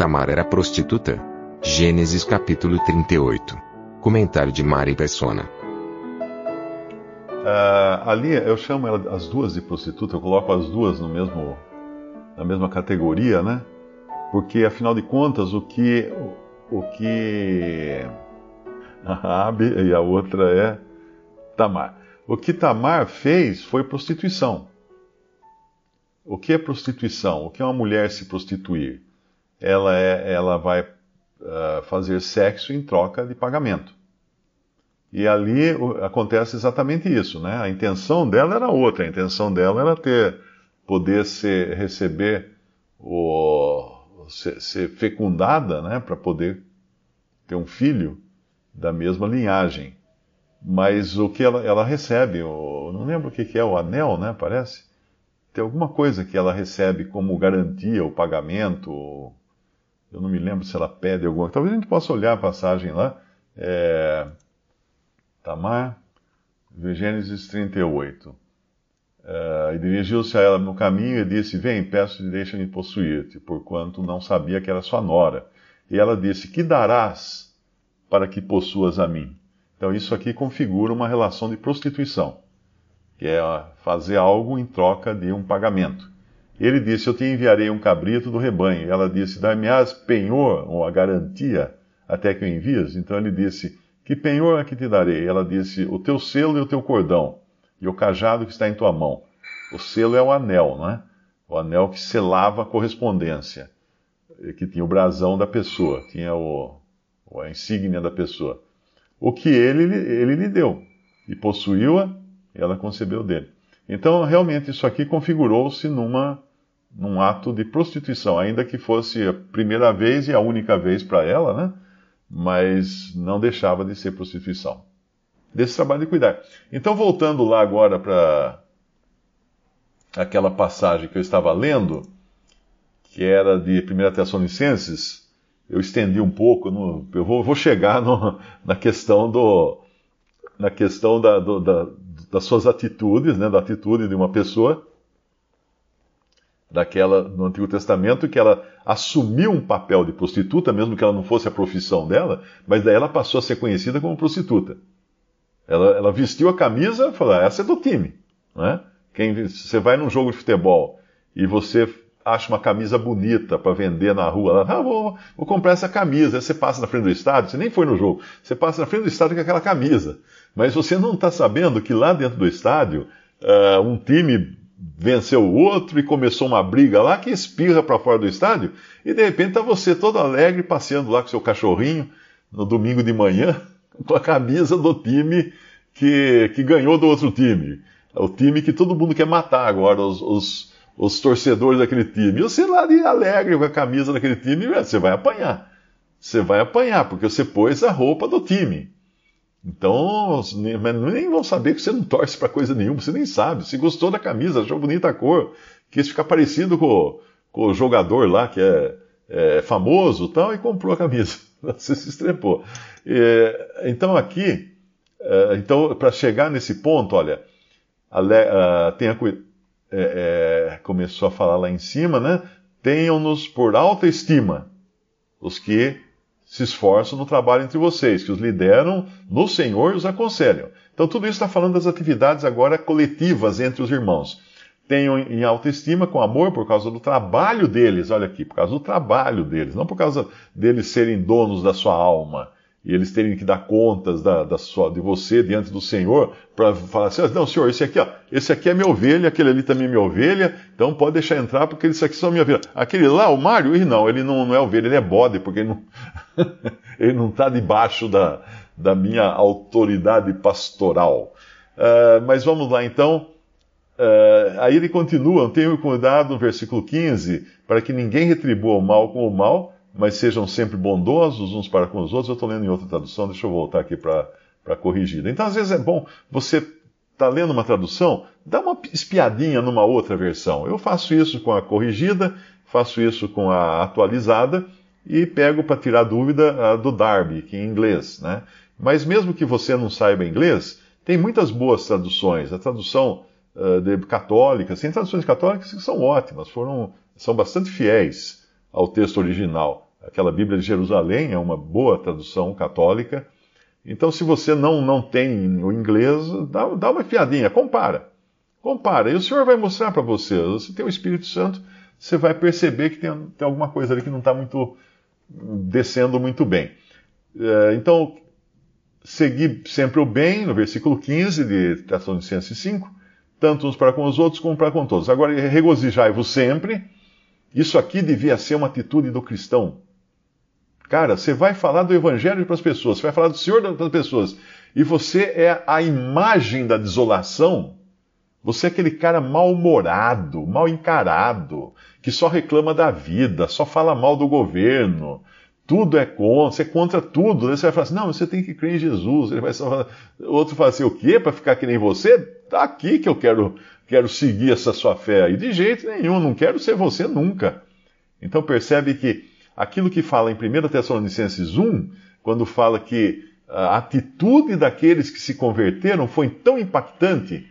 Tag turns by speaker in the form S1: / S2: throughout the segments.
S1: Tamar era prostituta? Gênesis capítulo 38. Comentário de Mari Persona.
S2: Ah, ali eu chamo ela- as duas de prostituta, eu coloco as duas no mesmo, na mesma categoria, né? Porque afinal de contas o que o, que a Raabe e a outra é Tamar. O que Tamar fez foi prostituição. O que é prostituição? O que é uma mulher se prostituir? Ela é, ela vai ah, fazer sexo em troca de pagamento. E ali acontece exatamente isso, né? A intenção dela era outra, a intenção dela era ter, poder ser, receber o, ser, ser fecundada, né? Para poder ter um filho da mesma linhagem. Mas o que ela, ela recebe, o, não lembro o que, que é, o anel, né? Parece. Tem alguma coisa que ela recebe como garantia, o pagamento. Eu não me lembro se ela pede alguma. Talvez a gente possa olhar a passagem lá. É, Tamar, Gênesis 38. Eh, e dirigiu-se a ela no caminho e disse: Vem, peço-te, deixa-me possuir-te, porquanto não sabia que era sua nora. E ela disse: Que darás para que possuas a mim? Então, isso aqui configura uma relação de prostituição, que é fazer algo em troca de um pagamento. Ele disse: Eu te enviarei um cabrito do rebanho. Ela disse: Dar-me-ás penhor, ou a garantia, até que o envias? Então ele disse: Que penhor é que te darei? Ela disse: O teu selo e o teu cordão, e o cajado que está em tua mão. O selo é o anel, não é? O anel que selava a correspondência, que tinha o brasão da pessoa, tinha o, a insígnia da pessoa. O que ele, ele lhe deu, e possuiu-a, ela concebeu dele. Então, realmente, isso aqui configurou-se numa num ato de prostituição, ainda que fosse a primeira vez e a única vez para ela, né? Mas não deixava de ser prostituição. Desse trabalho de cuidar. Então, voltando lá agora para aquela passagem que eu estava lendo, que era de 1 Tessalonicenses, eu estendi um pouco, no, eu vou, vou chegar no, na questão do na questão da, do, da, das suas atitudes, né, da atitude de uma pessoa daquela no Antigo Testamento que ela assumiu um papel de prostituta, mesmo que ela não fosse a profissão dela, mas daí ela passou a ser conhecida como prostituta. Ela, ela vestiu a camisa e falou: ah, essa é do time. Né? Quem, você vai num jogo de futebol e você acha uma camisa bonita para vender na rua, ela, ah, vou, vou comprar essa camisa. Aí você passa na frente do estádio, você nem foi no jogo, você passa na frente do estádio com aquela camisa. Mas você não está sabendo que lá dentro do estádio, uh, um time venceu o outro e começou uma briga lá que espirra para fora do estádio, e de repente está você todo alegre passeando lá com seu cachorrinho no domingo de manhã com a camisa do time que, que ganhou do outro time. O time que todo mundo quer matar agora, os, os, os torcedores daquele time. E você lá de alegre com a camisa daquele time, você vai apanhar. Você vai apanhar, porque você pôs a roupa do time. Então, nem vão saber que você não torce para coisa nenhuma, você nem sabe. Se gostou da camisa, achou bonita a cor, quis ficar parecido com, com o jogador lá que é, é famoso tal, e comprou a camisa. Você se estrepou. É, então, aqui, é, então, para chegar nesse ponto, olha, a, tenha, é, começou a falar lá em cima, né? Tenham-nos por alta estima os que se esforçam no trabalho entre vocês, que os lideram no Senhor e os aconselham. Então, tudo isso está falando das atividades agora coletivas entre os irmãos. Tenham em autoestima, com amor, por causa do trabalho deles, olha aqui, por causa do trabalho deles, não por causa deles serem donos da sua alma e eles terem que dar contas da, da sua, de você diante do Senhor, para falar assim: não, senhor, esse aqui, ó, esse aqui é minha ovelha, aquele ali também é minha ovelha, então pode deixar entrar, porque esse aqui são minha ovelha. Aquele lá, o Mário, não, ele não, não é ovelha, ele é bode, porque ele não está debaixo da, da minha autoridade pastoral. Uh, mas vamos lá então. Uh, aí ele continua, tenham cuidado no versículo 15, para que ninguém retribua o mal com o mal, mas sejam sempre bondosos uns para com os outros. Eu estou lendo em outra tradução, deixa eu voltar aqui para a corrigida. Então, às vezes é bom você está lendo uma tradução, dá uma espiadinha numa outra versão. Eu faço isso com a corrigida, faço isso com a atualizada e pego para tirar dúvida do Darby, que é em inglês. Né? Mas mesmo que você não saiba inglês, tem muitas boas traduções. A tradução uh, de católicas, tem traduções católicas que são ótimas, foram, são bastante fiéis ao texto original. Aquela Bíblia de Jerusalém é uma boa tradução católica. Então, se você não, não tem o inglês, dá, dá uma fiadinha, compara. Compara. E o Senhor vai mostrar para você. Você tem o Espírito Santo, você vai perceber que tem, tem alguma coisa ali que não está muito descendo muito bem. É, então, seguir sempre o bem, no versículo 15 de Tessalonicenses 5, tanto uns para com os outros como para com todos. Agora, regozijai-vos sempre. Isso aqui devia ser uma atitude do cristão. Cara, você vai falar do evangelho para as pessoas, você vai falar do Senhor para as pessoas, e você é a imagem da desolação. Você é aquele cara mal-humorado, mal encarado, que só reclama da vida, só fala mal do governo, tudo é contra, você é contra tudo. Né? Você vai falar assim, não, você tem que crer em Jesus. Ele vai falar, outro fala assim, o quê? Para ficar que nem você? Tá aqui que eu quero, quero seguir essa sua fé aí. De jeito nenhum, não quero ser você nunca. Então percebe que aquilo que fala em 1 Tessalonicenses 1, quando fala que a atitude daqueles que se converteram foi tão impactante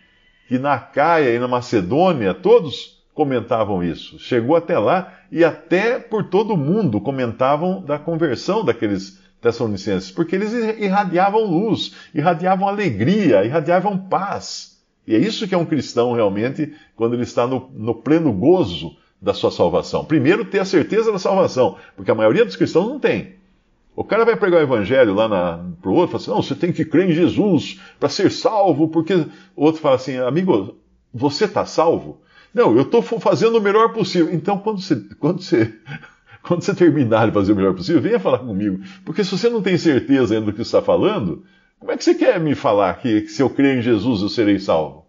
S2: que na Caia e na Macedônia todos comentavam isso. Chegou até lá e até por todo o mundo comentavam da conversão daqueles Tessalonicenses, porque eles irradiavam luz, irradiavam alegria, irradiavam paz. E é isso que é um cristão realmente quando ele está no, no pleno gozo da sua salvação. Primeiro, ter a certeza da salvação, porque a maioria dos cristãos não tem. O cara vai pregar o evangelho lá para o outro e fala assim: não, você tem que crer em Jesus para ser salvo, porque. O outro fala assim: amigo, você está salvo? Não, eu estou fazendo o melhor possível. Então, quando você, quando, você, quando você terminar de fazer o melhor possível, venha falar comigo. Porque se você não tem certeza ainda do que está falando, como é que você quer me falar que, que se eu crer em Jesus eu serei salvo?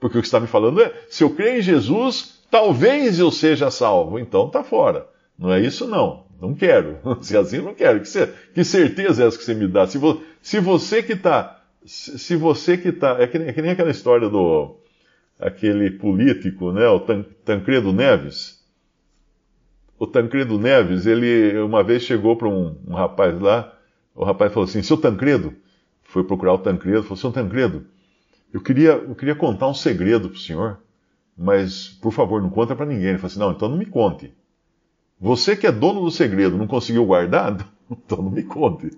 S2: Porque o que está me falando é: se eu crer em Jesus, talvez eu seja salvo. Então está fora. Não é isso, não. Não quero. Se assim, não quero. Que, que certeza é essa que você me dá? Se, vo, se você que está. Se, se, você que está. É, é, que nem aquela história do. Aquele político, né? O Tan, Tancredo Neves. O Tancredo Neves, ele uma vez chegou para um, um, rapaz lá. O rapaz falou assim: Seu Tancredo. Foi procurar o Tancredo. Falou: Seu Tancredo, eu queria, eu queria contar um segredo para o senhor. Mas, por favor, não conta para ninguém. Ele falou assim: Não, então não me conte. Você que é dono do segredo não conseguiu guardar? Então não me conte.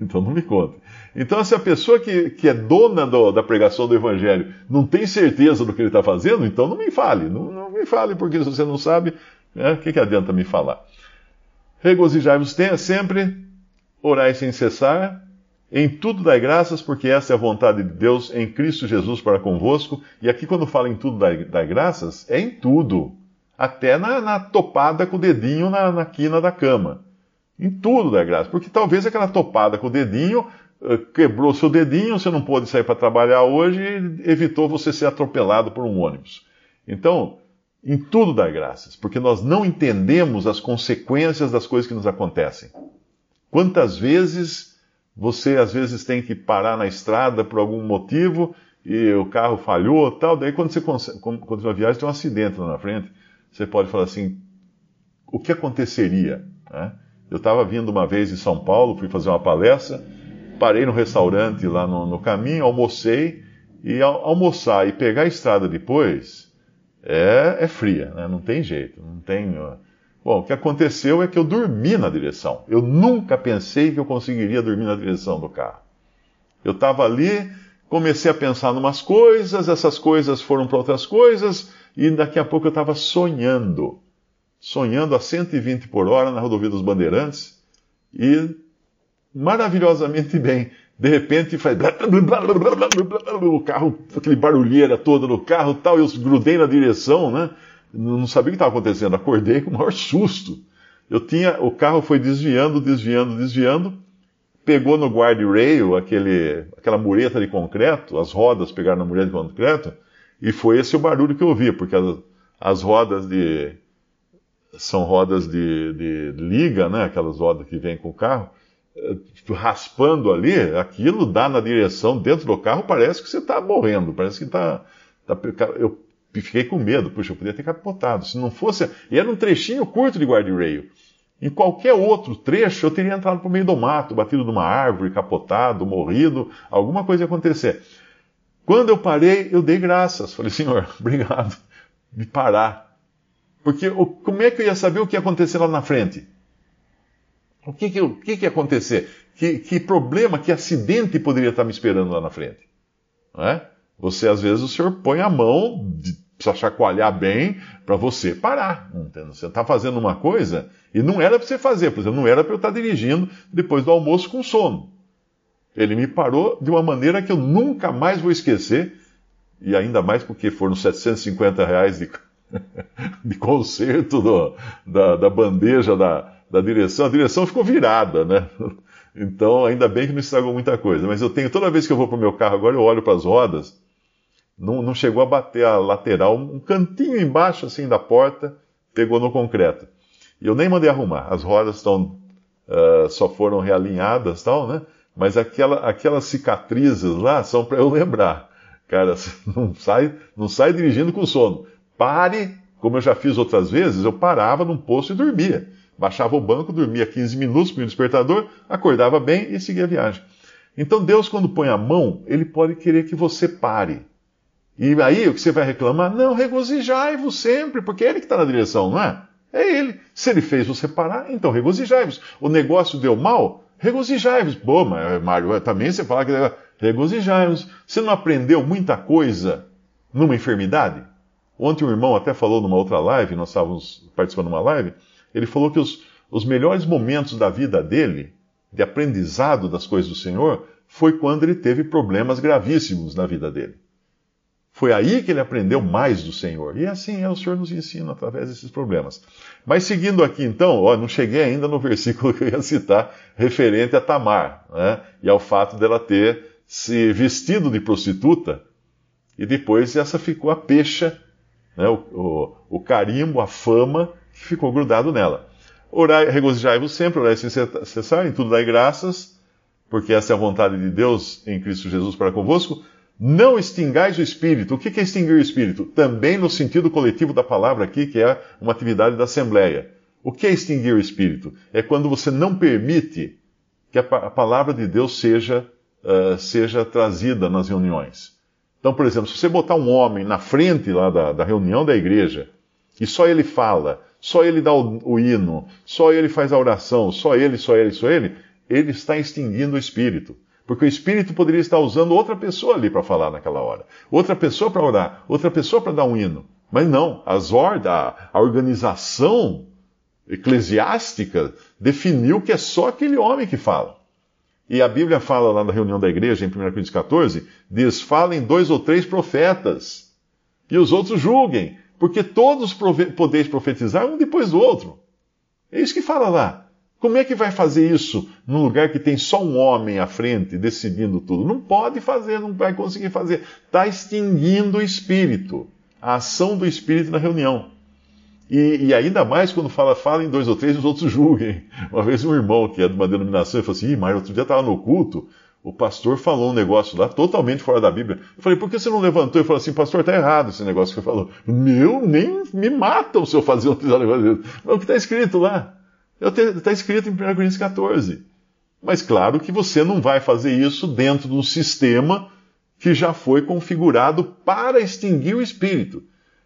S2: Então não me conte. Então, se a pessoa que, que é dona do, da pregação do Evangelho não tem certeza do que ele está fazendo, então não me fale. Não, não, me fale, porque se você não sabe, né, o que, que adianta me falar? Regozijai-vos sempre, orai sem cessar, em tudo dai graças, porque essa é a vontade de Deus em Cristo Jesus para convosco. E aqui, quando fala em tudo dai, dai graças, é em tudo até na, na topada com o dedinho na, na quina da cama. Em tudo dá graça. Porque talvez aquela topada com o dedinho uh, quebrou seu dedinho, você não pôde sair para trabalhar hoje e evitou você ser atropelado por um ônibus. Então, em tudo dá graças, porque nós não entendemos as consequências das coisas que nos acontecem. Quantas vezes você às vezes tem que parar na estrada por algum motivo e o carro falhou, tal, daí quando você continua a viagem tem um acidente lá na frente você pode falar assim: o que aconteceria? Né? Eu estava vindo uma vez em São Paulo, fui fazer uma palestra, parei no restaurante lá no, no caminho, almocei, e ao, almoçar e pegar a estrada depois é, é fria, né? não tem jeito, não tem. Bom, o que aconteceu é que eu dormi na direção. Eu nunca pensei que eu conseguiria dormir na direção do carro. Eu estava ali, comecei a pensar em umas coisas, essas coisas foram para outras coisas, e daqui a pouco eu estava sonhando, sonhando a 120 por hora na rodovia dos Bandeirantes, e maravilhosamente bem. De repente faz. O carro, aquele barulheira toda no carro tal, eu grudei na direção, né? Não sabia o que estava acontecendo, acordei com o maior susto. Eu tinha, o carro foi desviando, desviando, desviando, pegou no guardrail, aquele, aquela mureta de concreto, as rodas pegaram na mureta de concreto, E foi esse o barulho que eu ouvi, porque as, as rodas de. São rodas de, de liga, né? Aquelas rodas que vêm com o carro, eh, raspando ali, aquilo dá na direção dentro do carro, parece que você está morrendo, parece que está. Tá, eu fiquei com medo, puxa, eu podia ter capotado. Se não fosse. E era um trechinho curto de guarda-rail. Em qualquer outro trecho, eu teria entrado o meio do mato, batido numa árvore, capotado, morrido, alguma coisa ia acontecer. Quando eu parei, eu dei graças. Falei, Senhor, obrigado de parar. Porque como é que eu ia saber o que ia acontecer lá na frente? O que, que, o que, que ia acontecer? Que, que problema, que acidente poderia estar me esperando lá na frente? Não é? Você, às vezes, o senhor põe a mão, de, precisa chacoalhar bem para você parar. Entende? Você está fazendo uma coisa e não era para você fazer, por exemplo, não era para eu estar dirigindo depois do almoço com sono. Ele me parou de uma maneira que eu nunca mais vou esquecer, e ainda mais porque foram 750 reais de, de conserto do, da, da, bandeja da, da direção. A direção ficou virada, né? Então, ainda bem que não estragou muita coisa. Mas eu tenho, toda vez que eu vou para o meu carro agora, eu olho para as rodas não, não chegou a bater a lateral, um cantinho embaixo assim da porta, pegou no concreto. E eu nem mandei arrumar. As rodas estão uh, só foram realinhadas, tal, né? Mas aquela, aquelas cicatrizes lá são para eu lembrar. Cara, não sai, não sai dirigindo com sono. Pare, como eu já fiz outras vezes, eu parava num posto e dormia. Baixava o banco, dormia 15 minutos com o despertador, acordava bem e seguia a viagem. Então Deus, quando põe a mão, ele pode querer que você pare. E aí o que você vai reclamar? Não, regozijai-vos sempre, porque é ele que está na direção, não é? É ele. Se ele fez você parar, então regozijai-vos. O negócio deu mal? Regozijai-vos. Pô, mas Mário, também você fala que regozijai-vos. Você não aprendeu muita coisa numa enfermidade? Ontem um irmão até falou numa outra live, nós estávamos participando de uma live, ele falou que os, os melhores momentos da vida dele, de aprendizado das coisas do Senhor, foi quando ele teve problemas gravíssimos na vida dele. Foi aí que ele aprendeu mais do Senhor. E assim é, o Senhor nos ensina através desses problemas. Mas seguindo aqui então, ó, não cheguei ainda no versículo que eu ia citar, referente a Tamar, né? e ao fato dela ter se vestido de prostituta, e depois essa ficou a pecha, né? o, o, o carimbo, a fama que ficou grudado nela. Orai, regozijai-vos sempre, orai sem cessar, em tudo dai graças, porque essa é a vontade de Deus em Cristo Jesus para convosco. Não extingais o espírito. O que é extinguir o espírito? Também no sentido coletivo da palavra aqui, que é uma atividade da Assembleia. O que é extinguir o espírito? É quando você não permite que a palavra de Deus seja, uh, seja trazida nas reuniões. Então, por exemplo, se você botar um homem na frente lá da, da reunião da igreja, e só ele fala, só ele dá o, o hino, só ele faz a oração, só ele, só ele, só ele, ele está extinguindo o espírito. Porque o Espírito poderia estar usando outra pessoa ali para falar naquela hora, outra pessoa para orar, outra pessoa para dar um hino. Mas não, as ordens, a, organização eclesiástica definiu que é só aquele homem que fala. E a Bíblia fala lá na reunião da igreja, em 1 Coríntios 14, diz: falem dois ou três profetas, e os outros julguem, porque todos podeis profetizar um depois do outro. É isso que fala lá. Como é que vai fazer isso num lugar que tem só um homem à frente decidindo tudo? Não pode fazer, não vai conseguir fazer. Está extinguindo o espírito, a ação do espírito na reunião. E, e, ainda mais quando fala, fala em dois ou três, os outros julguem. Uma vez um irmão que é de uma denominação, ele falou assim, Ih, mas outro dia estava no culto, o pastor falou um negócio lá totalmente fora da Bíblia. Eu falei, por que você não levantou e falou assim, pastor, está errado esse negócio que você falou? Meu, nem me matam se eu fazer um negócio desse. Mas o que está escrito lá? Está escrito em 1 Coríntios 14. Mas claro que você não vai fazer isso dentro de um sistema que já foi configurado para extinguir o Espírito.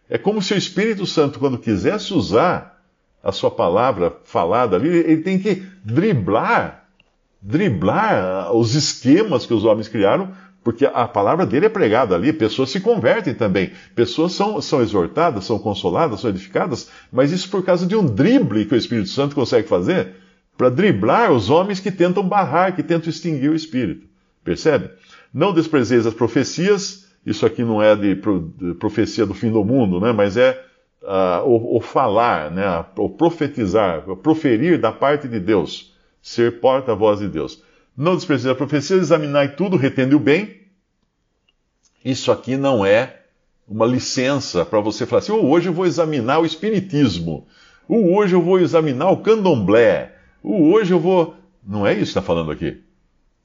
S2: É como se o Espírito Santo, quando quisesse usar a sua palavra falada ali, ele tem que driblar, driblar os esquemas que os homens criaram porque a palavra dele é pregada ali, pessoas se convertem também. Pessoas são, são exortadas, são consoladas, são edificadas, mas isso por causa de um drible que o Espírito Santo consegue fazer para driblar os homens que tentam barrar, que tentam extinguir o Espírito. Percebe? Não desprezeis as profecias, isso aqui não é de, profecia do fim do mundo, né? mas é uh, o, o, falar, né? o profetizar, o proferir da parte de Deus, ser porta-voz de Deus. Não desprezeis a profecia, examinai tudo, retende o bem. Isso aqui não é uma licença para você falar assim: oh, hoje eu vou examinar o Espiritismo, oh, hoje eu vou examinar o Candomblé, oh, hoje eu vou. Não é isso que está falando aqui.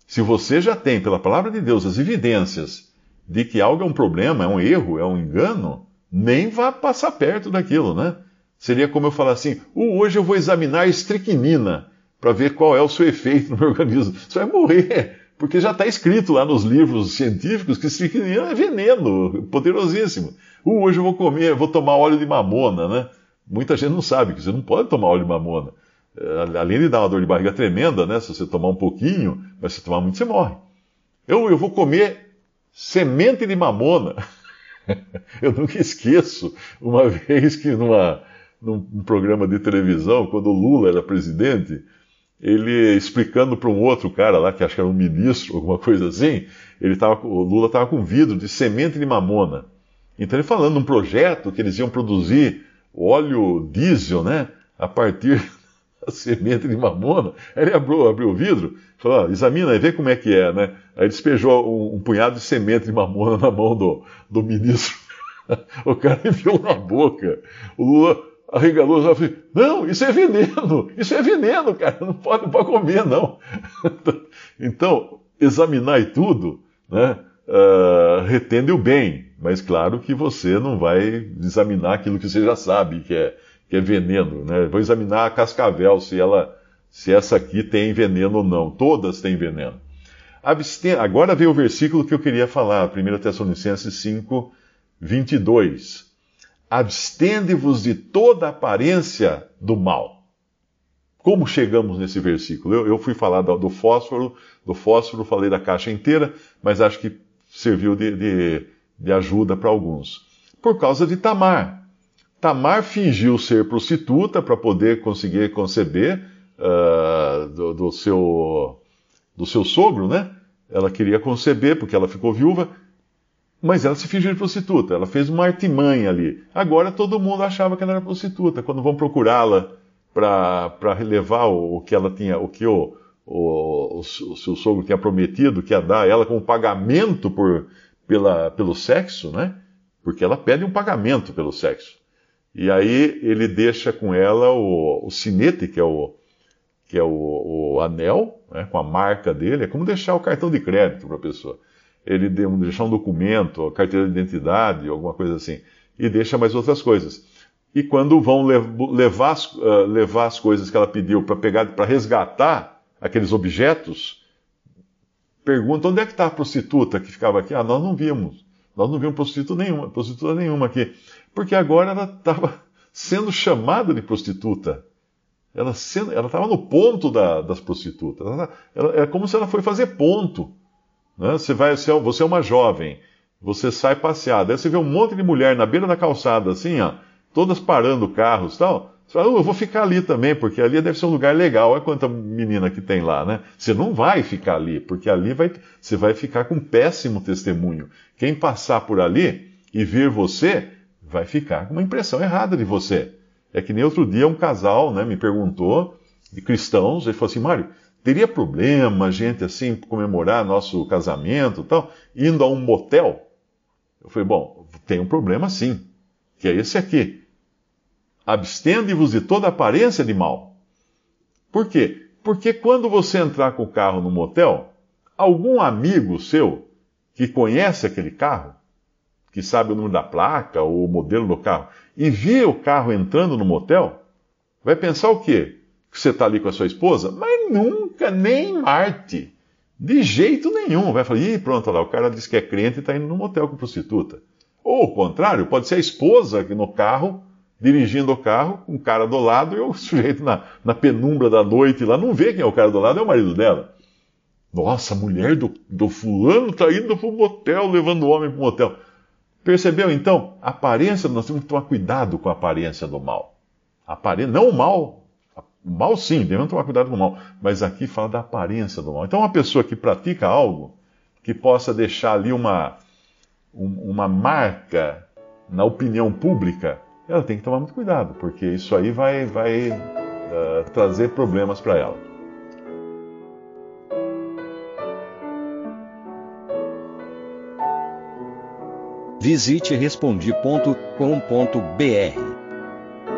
S2: Se você já tem, pela palavra de Deus, as evidências de que algo é um problema, é um erro, é um engano, nem vá passar perto daquilo, né? Seria como eu falar assim: oh, hoje eu vou examinar a estricnina para ver qual é o seu efeito no meu organismo. Você vai morrer, porque já está escrito lá nos livros científicos que estricnina é veneno, poderosíssimo. Uh, hoje eu vou comer, vou tomar óleo de mamona, né? Muita gente não sabe que você não pode tomar óleo de mamona. É, além de dar uma dor de barriga tremenda, né? Se você tomar um pouquinho, mas se tomar muito, você morre. Eu, eu vou comer semente de mamona. eu nunca esqueço uma vez que numa, num programa de televisão, quando o Lula era presidente, ele explicando para um outro cara lá, que acho que era um ministro, alguma coisa assim, ele tava, o Lula estava com vidro de semente de mamona. Então ele falando um projeto que eles iam produzir óleo diesel, né, a partir da semente de mamona. Aí ele abriu, abriu o vidro, falou, examina e vê como é que é, né. Aí despejou um, um punhado de semente de mamona na mão do, do ministro. o cara enfiou na boca. O Lula arregalou e falou: Não, isso é veneno, isso é veneno, cara, não pode, não pode comer, não. então, examinar tudo, né, uh, retende o bem, mas claro que você não vai examinar aquilo que você já sabe que é, que é veneno. Né? Vou examinar a cascavel, se, ela, se essa aqui tem veneno ou não. Todas têm veneno. Absten... Agora vem o versículo que eu queria falar, 1 Tessalonicenses 5, 22 abstende-vos de toda aparência do mal. Como chegamos nesse versículo? Eu, eu fui falar do, do, fósforo, do fósforo, falei da caixa inteira, mas acho que serviu de, de, de ajuda para alguns. Por causa de Tamar. Tamar fingiu ser prostituta para poder conseguir conceber uh, do, do, seu, do seu sogro, né? Ela queria conceber porque ela ficou viúva mas ela se fingiu de prostituta, ela fez uma artimanha ali. Agora todo mundo achava que ela era prostituta. Quando vão procurá-la para relevar o, o, que ela tinha, o que o, o, o, seu sogro tinha prometido que ia dar a ela como pagamento por, pela, pelo sexo, né? Porque ela pede um pagamento pelo sexo. E aí ele deixa com ela o, o sinete, que é o, que é o, o anel, né, com a marca dele. É como deixar o cartão de crédito para a pessoa ele deixar um documento, carteira de identidade, alguma coisa assim, e deixa mais outras coisas. E quando vão levar as, uh, levar as coisas que ela pediu para pegar, para resgatar aqueles objetos, perguntam onde é que está a prostituta que ficava aqui? Ah, nós não vimos. Nós não vimos prostituta nenhuma, prostituta nenhuma aqui. Porque agora ela estava sendo chamada de prostituta. Ela estava no ponto da, das prostitutas. Ela, ela, é como se ela foi fazer ponto. Né? Você, vai, você é uma jovem, você sai passear, daí você vê um monte de mulher na beira da calçada, assim, ó, todas parando carros e tal. Você fala, oh, eu vou ficar ali também, porque ali deve ser um lugar legal. Olha quanta menina que tem lá, né? Você não vai ficar ali, porque ali vai, você vai ficar com péssimo testemunho. Quem passar por ali e ver você, vai ficar com uma impressão errada de você. É que nem outro dia um casal né, me perguntou, de cristãos, ele falou assim, Mário, Teria problema gente assim comemorar nosso casamento e tal, indo a um motel? Eu falei, bom, tem um problema sim, que é esse aqui. Abstende-vos de toda aparência de mal. Por quê? Porque quando você entrar com o carro no motel, algum amigo seu que conhece aquele carro, que sabe o número da placa ou o modelo do carro, e vê o carro entrando no motel, vai pensar o quê? Que você está ali com a sua esposa, mas nunca, nem Marte. De jeito nenhum. Vai falar, ih, pronto, lá, o cara disse que é crente e está indo num motel com prostituta. Ou o contrário, pode ser a esposa no carro, dirigindo o carro, com um cara do lado, e o sujeito na, na penumbra da noite lá não vê quem é o cara do lado, é o marido dela. Nossa, a mulher do, do fulano está indo para o motel, levando o homem para o motel. Percebeu então? A aparência, nós temos que tomar cuidado com a aparência do mal. Aparência, não o mal o mal sim, devemos tomar cuidado com o mal. Mas aqui fala da aparência do mal. Então, uma pessoa que pratica algo que possa deixar ali uma, uma marca na opinião pública, ela tem que tomar muito cuidado, porque isso aí vai, vai uh, trazer problemas para ela.
S3: Visite respondi.com.br.